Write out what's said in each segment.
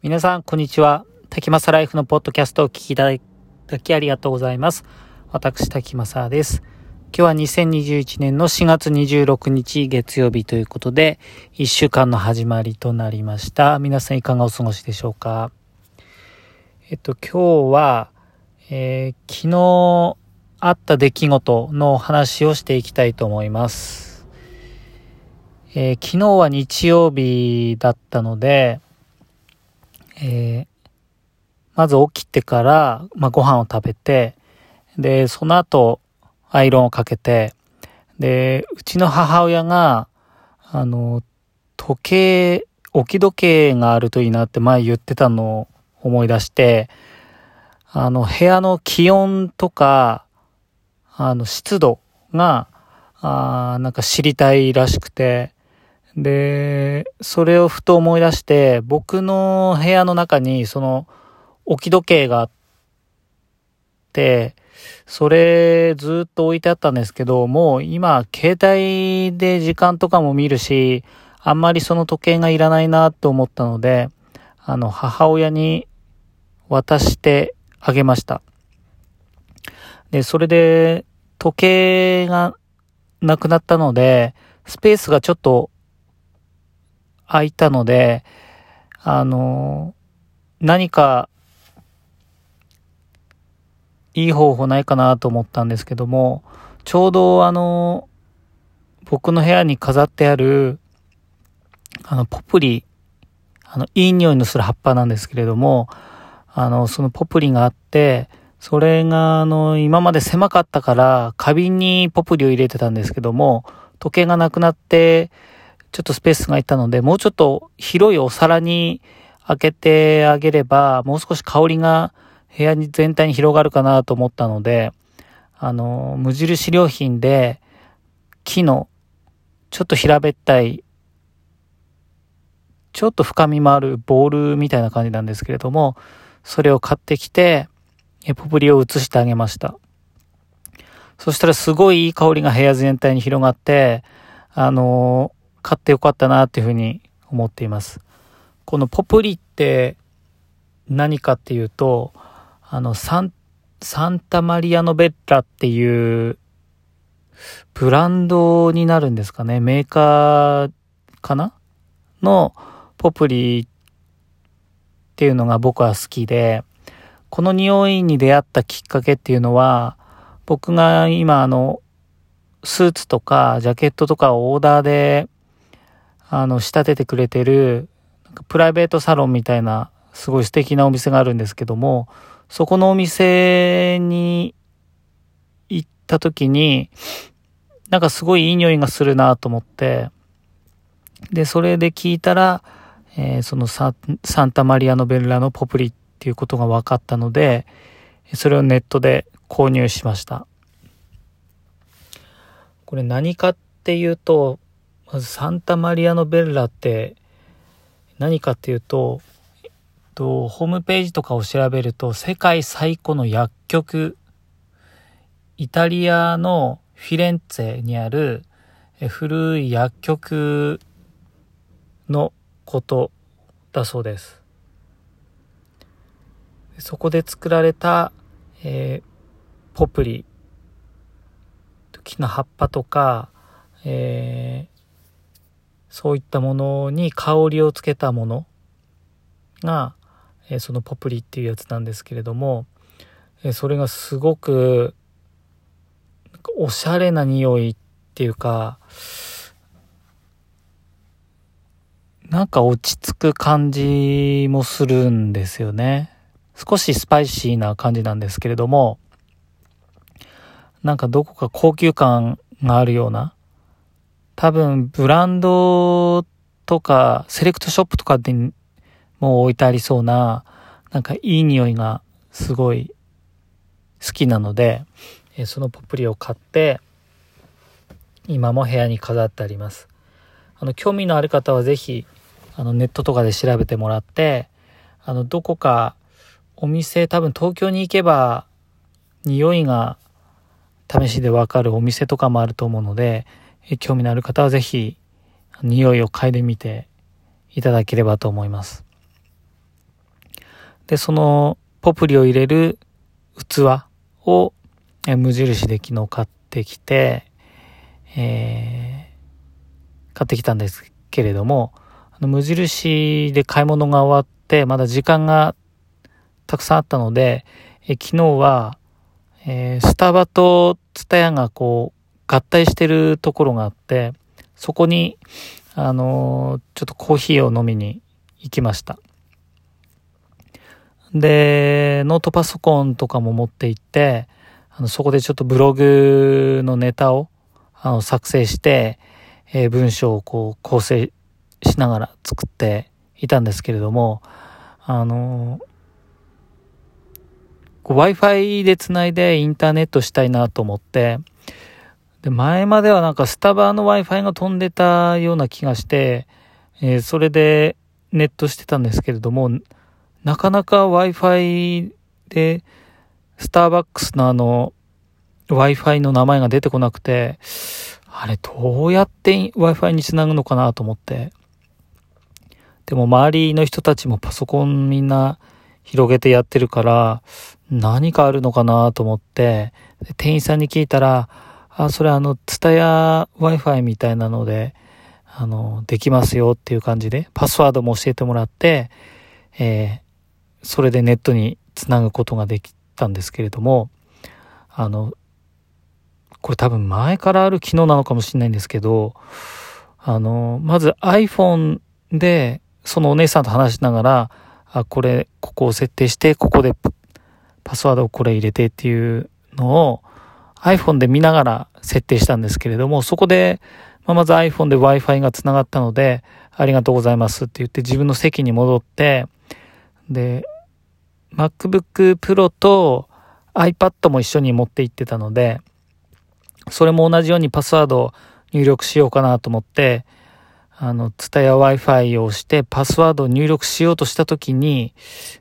皆さん、こんにちは。滝正ライフのポッドキャストを聞きいただきありがとうございます。私、滝正です。今日は2021年の4月26日月曜日ということで、1週間の始まりとなりました。皆さんいかがお過ごしでしょうか？えっと、今日は、えー、昨日あった出来事の話をしていきたいと思います。えー、昨日は日曜日だったので、えー、まず起きてから、まあ、ご飯を食べて、で、その後、アイロンをかけて、で、うちの母親が、あの、時計、置き時計があるといいなって前言ってたのを思い出して、あの、部屋の気温とか、あの、湿度が、あなんか知りたいらしくて、で、それをふと思い出して、僕の部屋の中にその置き時計があって、それずっと置いてあったんですけど、もう今携帯で時間とかも見るし、あんまりその時計がいらないなと思ったので、あの母親に渡してあげました。で、それで時計がなくなったので、スペースがちょっと空いたので、あの、何か、いい方法ないかなと思ったんですけども、ちょうどあの、僕の部屋に飾ってある、あの、ポプリ、あの、いい匂いのする葉っぱなんですけれども、あの、そのポプリがあって、それが、あの、今まで狭かったから、花瓶にポプリを入れてたんですけども、時計がなくなって、ちょっとスペースがいたので、もうちょっと広いお皿に開けてあげれば、もう少し香りが部屋に全体に広がるかなと思ったので、あの、無印良品で、木の、ちょっと平べったい、ちょっと深みもあるボールみたいな感じなんですけれども、それを買ってきて、ポプリを移してあげました。そしたらすごいいい香りが部屋全体に広がって、あの買ってよかったなっていうふうに思っています。このポプリって何かっていうと、あの、サン、サンタマリアノベッラっていうブランドになるんですかね。メーカーかな？のポプリっていうのが僕は好きで、この匂いに出会ったきっかけっていうのは、僕が今あの、スーツとかジャケットとかをオーダーであの、仕立ててくれてる、プライベートサロンみたいな、すごい素敵なお店があるんですけども、そこのお店に行った時に、なんかすごいいい匂いがするなと思って、で、それで聞いたら、えー、そのササンタマリアノベルラのポプリっていうことが分かったので、それをネットで購入しました。これ何かっていうと、まずサンタマリアノベッラって何かっていうと、えっと、ホームページとかを調べると世界最古の薬局、イタリアのフィレンツェにある古い薬局のことだそうです。そこで作られた、えー、ポプリ、木の葉っぱとか、えー、そういったものに香りをつけたものが、えそのポプリっていうやつなんですけれども、えそれがすごくおしゃれな匂いっていうかなんか落ち着く感じもするんですよね。少しスパイシーな感じなんですけれども、なんかどこか高級感があるような、多分ブランドとかセレクトショップとかでもう置いてありそうななんかいい匂いがすごい好きなので、えそのポプリを買って今も部屋に飾ってあります。あの興味のある方は是非あのネットとかで調べてもらってあのどこかお店多分東京に行けば匂いが試しでわかるお店とかもあると思うので興味のある方はぜひ匂いを嗅いでみていただければと思います。で、そのポプリを入れる器を無印で昨日買ってきて、えー、買ってきたんですけれども、あの無印で買い物が終わって、まだ時間がたくさんあったので、え昨日は、えー、スタバとツタヤがこう合体してるところがあって、そこに、あの、ちょっとコーヒーを飲みに行きました。で、ノートパソコンとかも持って行って、あの、そこでちょっとブログのネタを、あの、作成して、えー、文章をこう構成しながら作っていたんですけれども、あのー、Wi-Fi でつないでインターネットしたいなと思って、で、前まではなんかスタバの Wi-Fi が飛んでたような気がして、えー、それでネットしてたんですけれども、なかなか Wi-Fi で、スターバックスのあの、Wi-Fi の名前が出てこなくて、あれどうやって Wi-Fi につなぐのかなと思って。でも周りの人たちもパソコンみんな広げてやってるから、何かあるのかなと思って、店員さんに聞いたら、あ、それあの、ツタヤ Wi-Fi みたいなので、あの、できますよっていう感じで、パスワードも教えてもらって、えー、それでネットにつなぐことができたんですけれども、あの、これ多分前からある機能なのかもしれないんですけど、あの、まず iPhone で、そのお姉さんと話しながら、あ、これ、ここを設定して、ここでパスワードをこれ入れてっていうのを iPhone で見ながら設定したんですけれども、そこで、まあ、まず iPhone で Wi-Fi が繋がったので、ありがとうございますって言って自分の席に戻って、で、MacBook Pro と iPad も一緒に持って行ってたので、それも同じようにパスワードを入力しようかなと思って、あの、ツタヤ Wi-Fi を押してパスワードを入力しようとしたときに、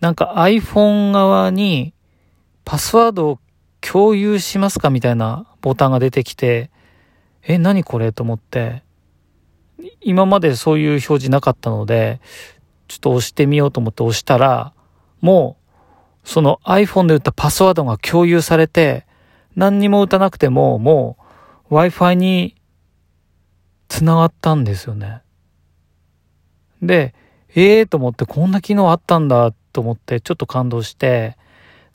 なんか iPhone 側にパスワードを共有しますかみたいなボタンが出てきて、え、何これと思って、今までそういう表示なかったので、ちょっと押してみようと思って押したら、もう、その iPhone で打ったパスワードが共有されて、何にも打たなくても、もう Wi-Fi に繋がったんですよね。で、ええー、と思ってこんな機能あったんだと思ってちょっと感動して、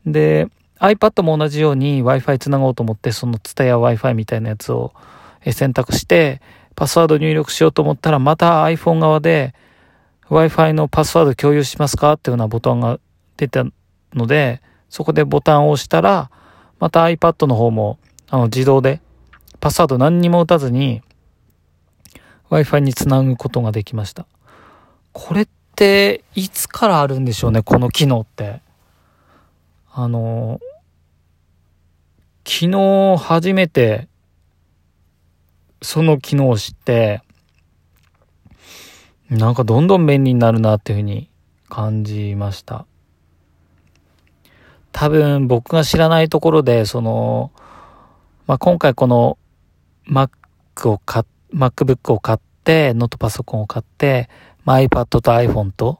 で、iPad も同じように Wi-Fi つなごうと思って、その TSUTAYA Wi-Fi みたいなやつを選択して、パスワード入力しようと思ったら、また iPhone 側で Wi-Fi のパスワード共有しますかっていうようなボタンが出たので、そこでボタンを押したら、また iPad の方も、あの、自動で、パスワード何にも打たずに、Wi-Fi につなぐことができました。これって、いつからあるんでしょうね、この機能って。あの、昨日初めてその機能を知って、なんかどんどん便利になるなっていうふうに感じました。多分僕が知らないところで、その、まあ、今回この Mac を買、MacBook を買って、ノートパソコンを買って、まあ、iPad と iPhone と、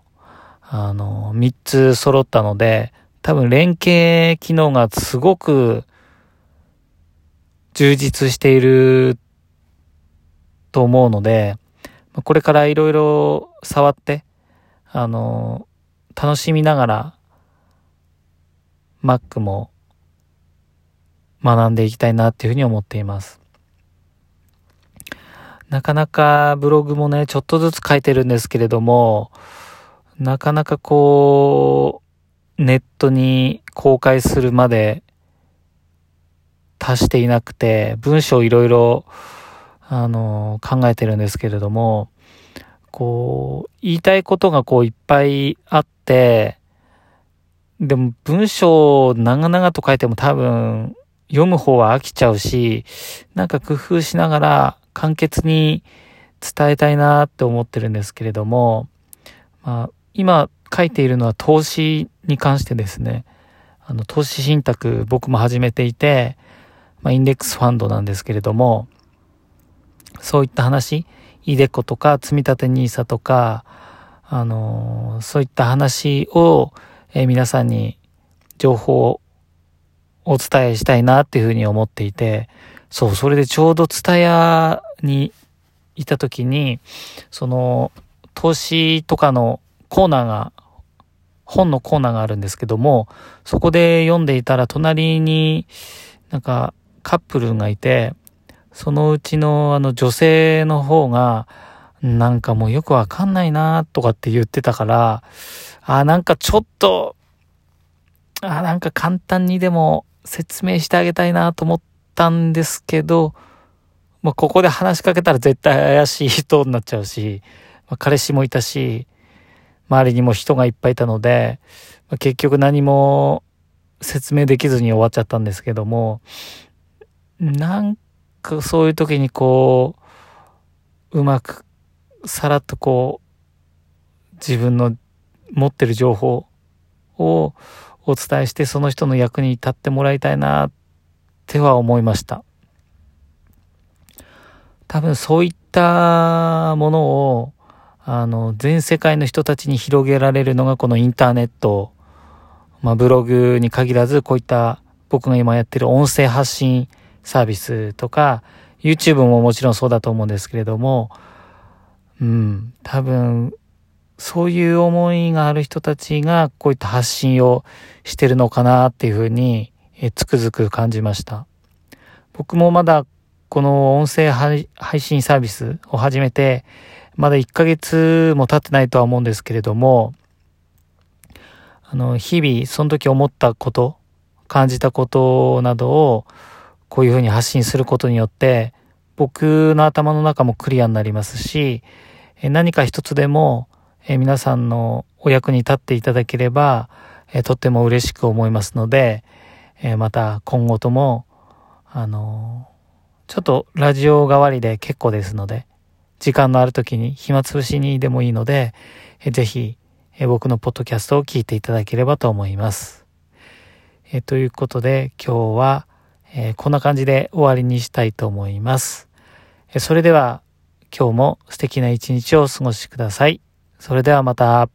あの、3つ揃ったので、多分連携機能がすごく充実していると思うので、これからいろいろ触って、あの、楽しみながら Mac も学んでいきたいなっていうふうに思っています。なかなかブログもね、ちょっとずつ書いてるんですけれども、なかなかこう、ネットに公開するまで達していなくて、文章いろいろ、あの、考えてるんですけれども、こう、言いたいことがこういっぱいあって、でも文章を長々と書いても多分読む方は飽きちゃうし、なんか工夫しながら簡潔に伝えたいなって思ってるんですけれども、まあ、今書いているのは投資に関してですね、あの、投資信託僕も始めていて、まあ、インデックスファンドなんですけれども、そういった話、イデコとか、積立 NISA とか、あのー、そういった話を、え皆さんに情報をお伝えしたいなっていうふうに思っていて、そう、それでちょうどツタヤにいた時に、その、投資とかのコーナーが、本のコーナーがあるんですけども、そこで読んでいたら隣になんかカップルがいて、そのうちのあの女性の方が、なんかもうよくわかんないなとかって言ってたから、あ、なんかちょっと、あ、なんか簡単にでも説明してあげたいなと思ったんですけど、まあ、ここで話しかけたら絶対怪しい人になっちゃうし、まあ、彼氏もいたし、周りにも人がいっぱいいたので、まあ、結局何も説明できずに終わっちゃったんですけども、なんかそういう時にこう、うまく、さらっとこう、自分の持ってる情報をお伝えしてその人の役に立ってもらいたいなっては思いました。多分そういったものをあの全世界の人たちに広げられるのがこのインターネット、まあ、ブログに限らずこういった僕が今やってる音声発信サービスとか YouTube ももちろんそうだと思うんですけれどもうん多分そういう思いがある人たちがこういった発信をしてるのかなっていうふうに、えつくづく感じました。僕もまだこの音声配信サービスを始めて、まだ1ヶ月も経ってないとは思うんですけれども、あの、日々その時思ったこと、感じたことなどをこういうふうに発信することによって、僕の頭の中もクリアになりますし、何か一つでも皆さんのお役に立っていただければ、とっても嬉しく思いますので、また今後とも、あのちょっとラジオ代わりで結構ですので、時間のある時に暇つぶしにでもいいので、ぜひ、僕のポッドキャストを聞いていただければと思います。ということで今日は、えこんな感じで終わりにしたいと思います。えそれでは今日も素敵な一日をお過ごしください。それではまた。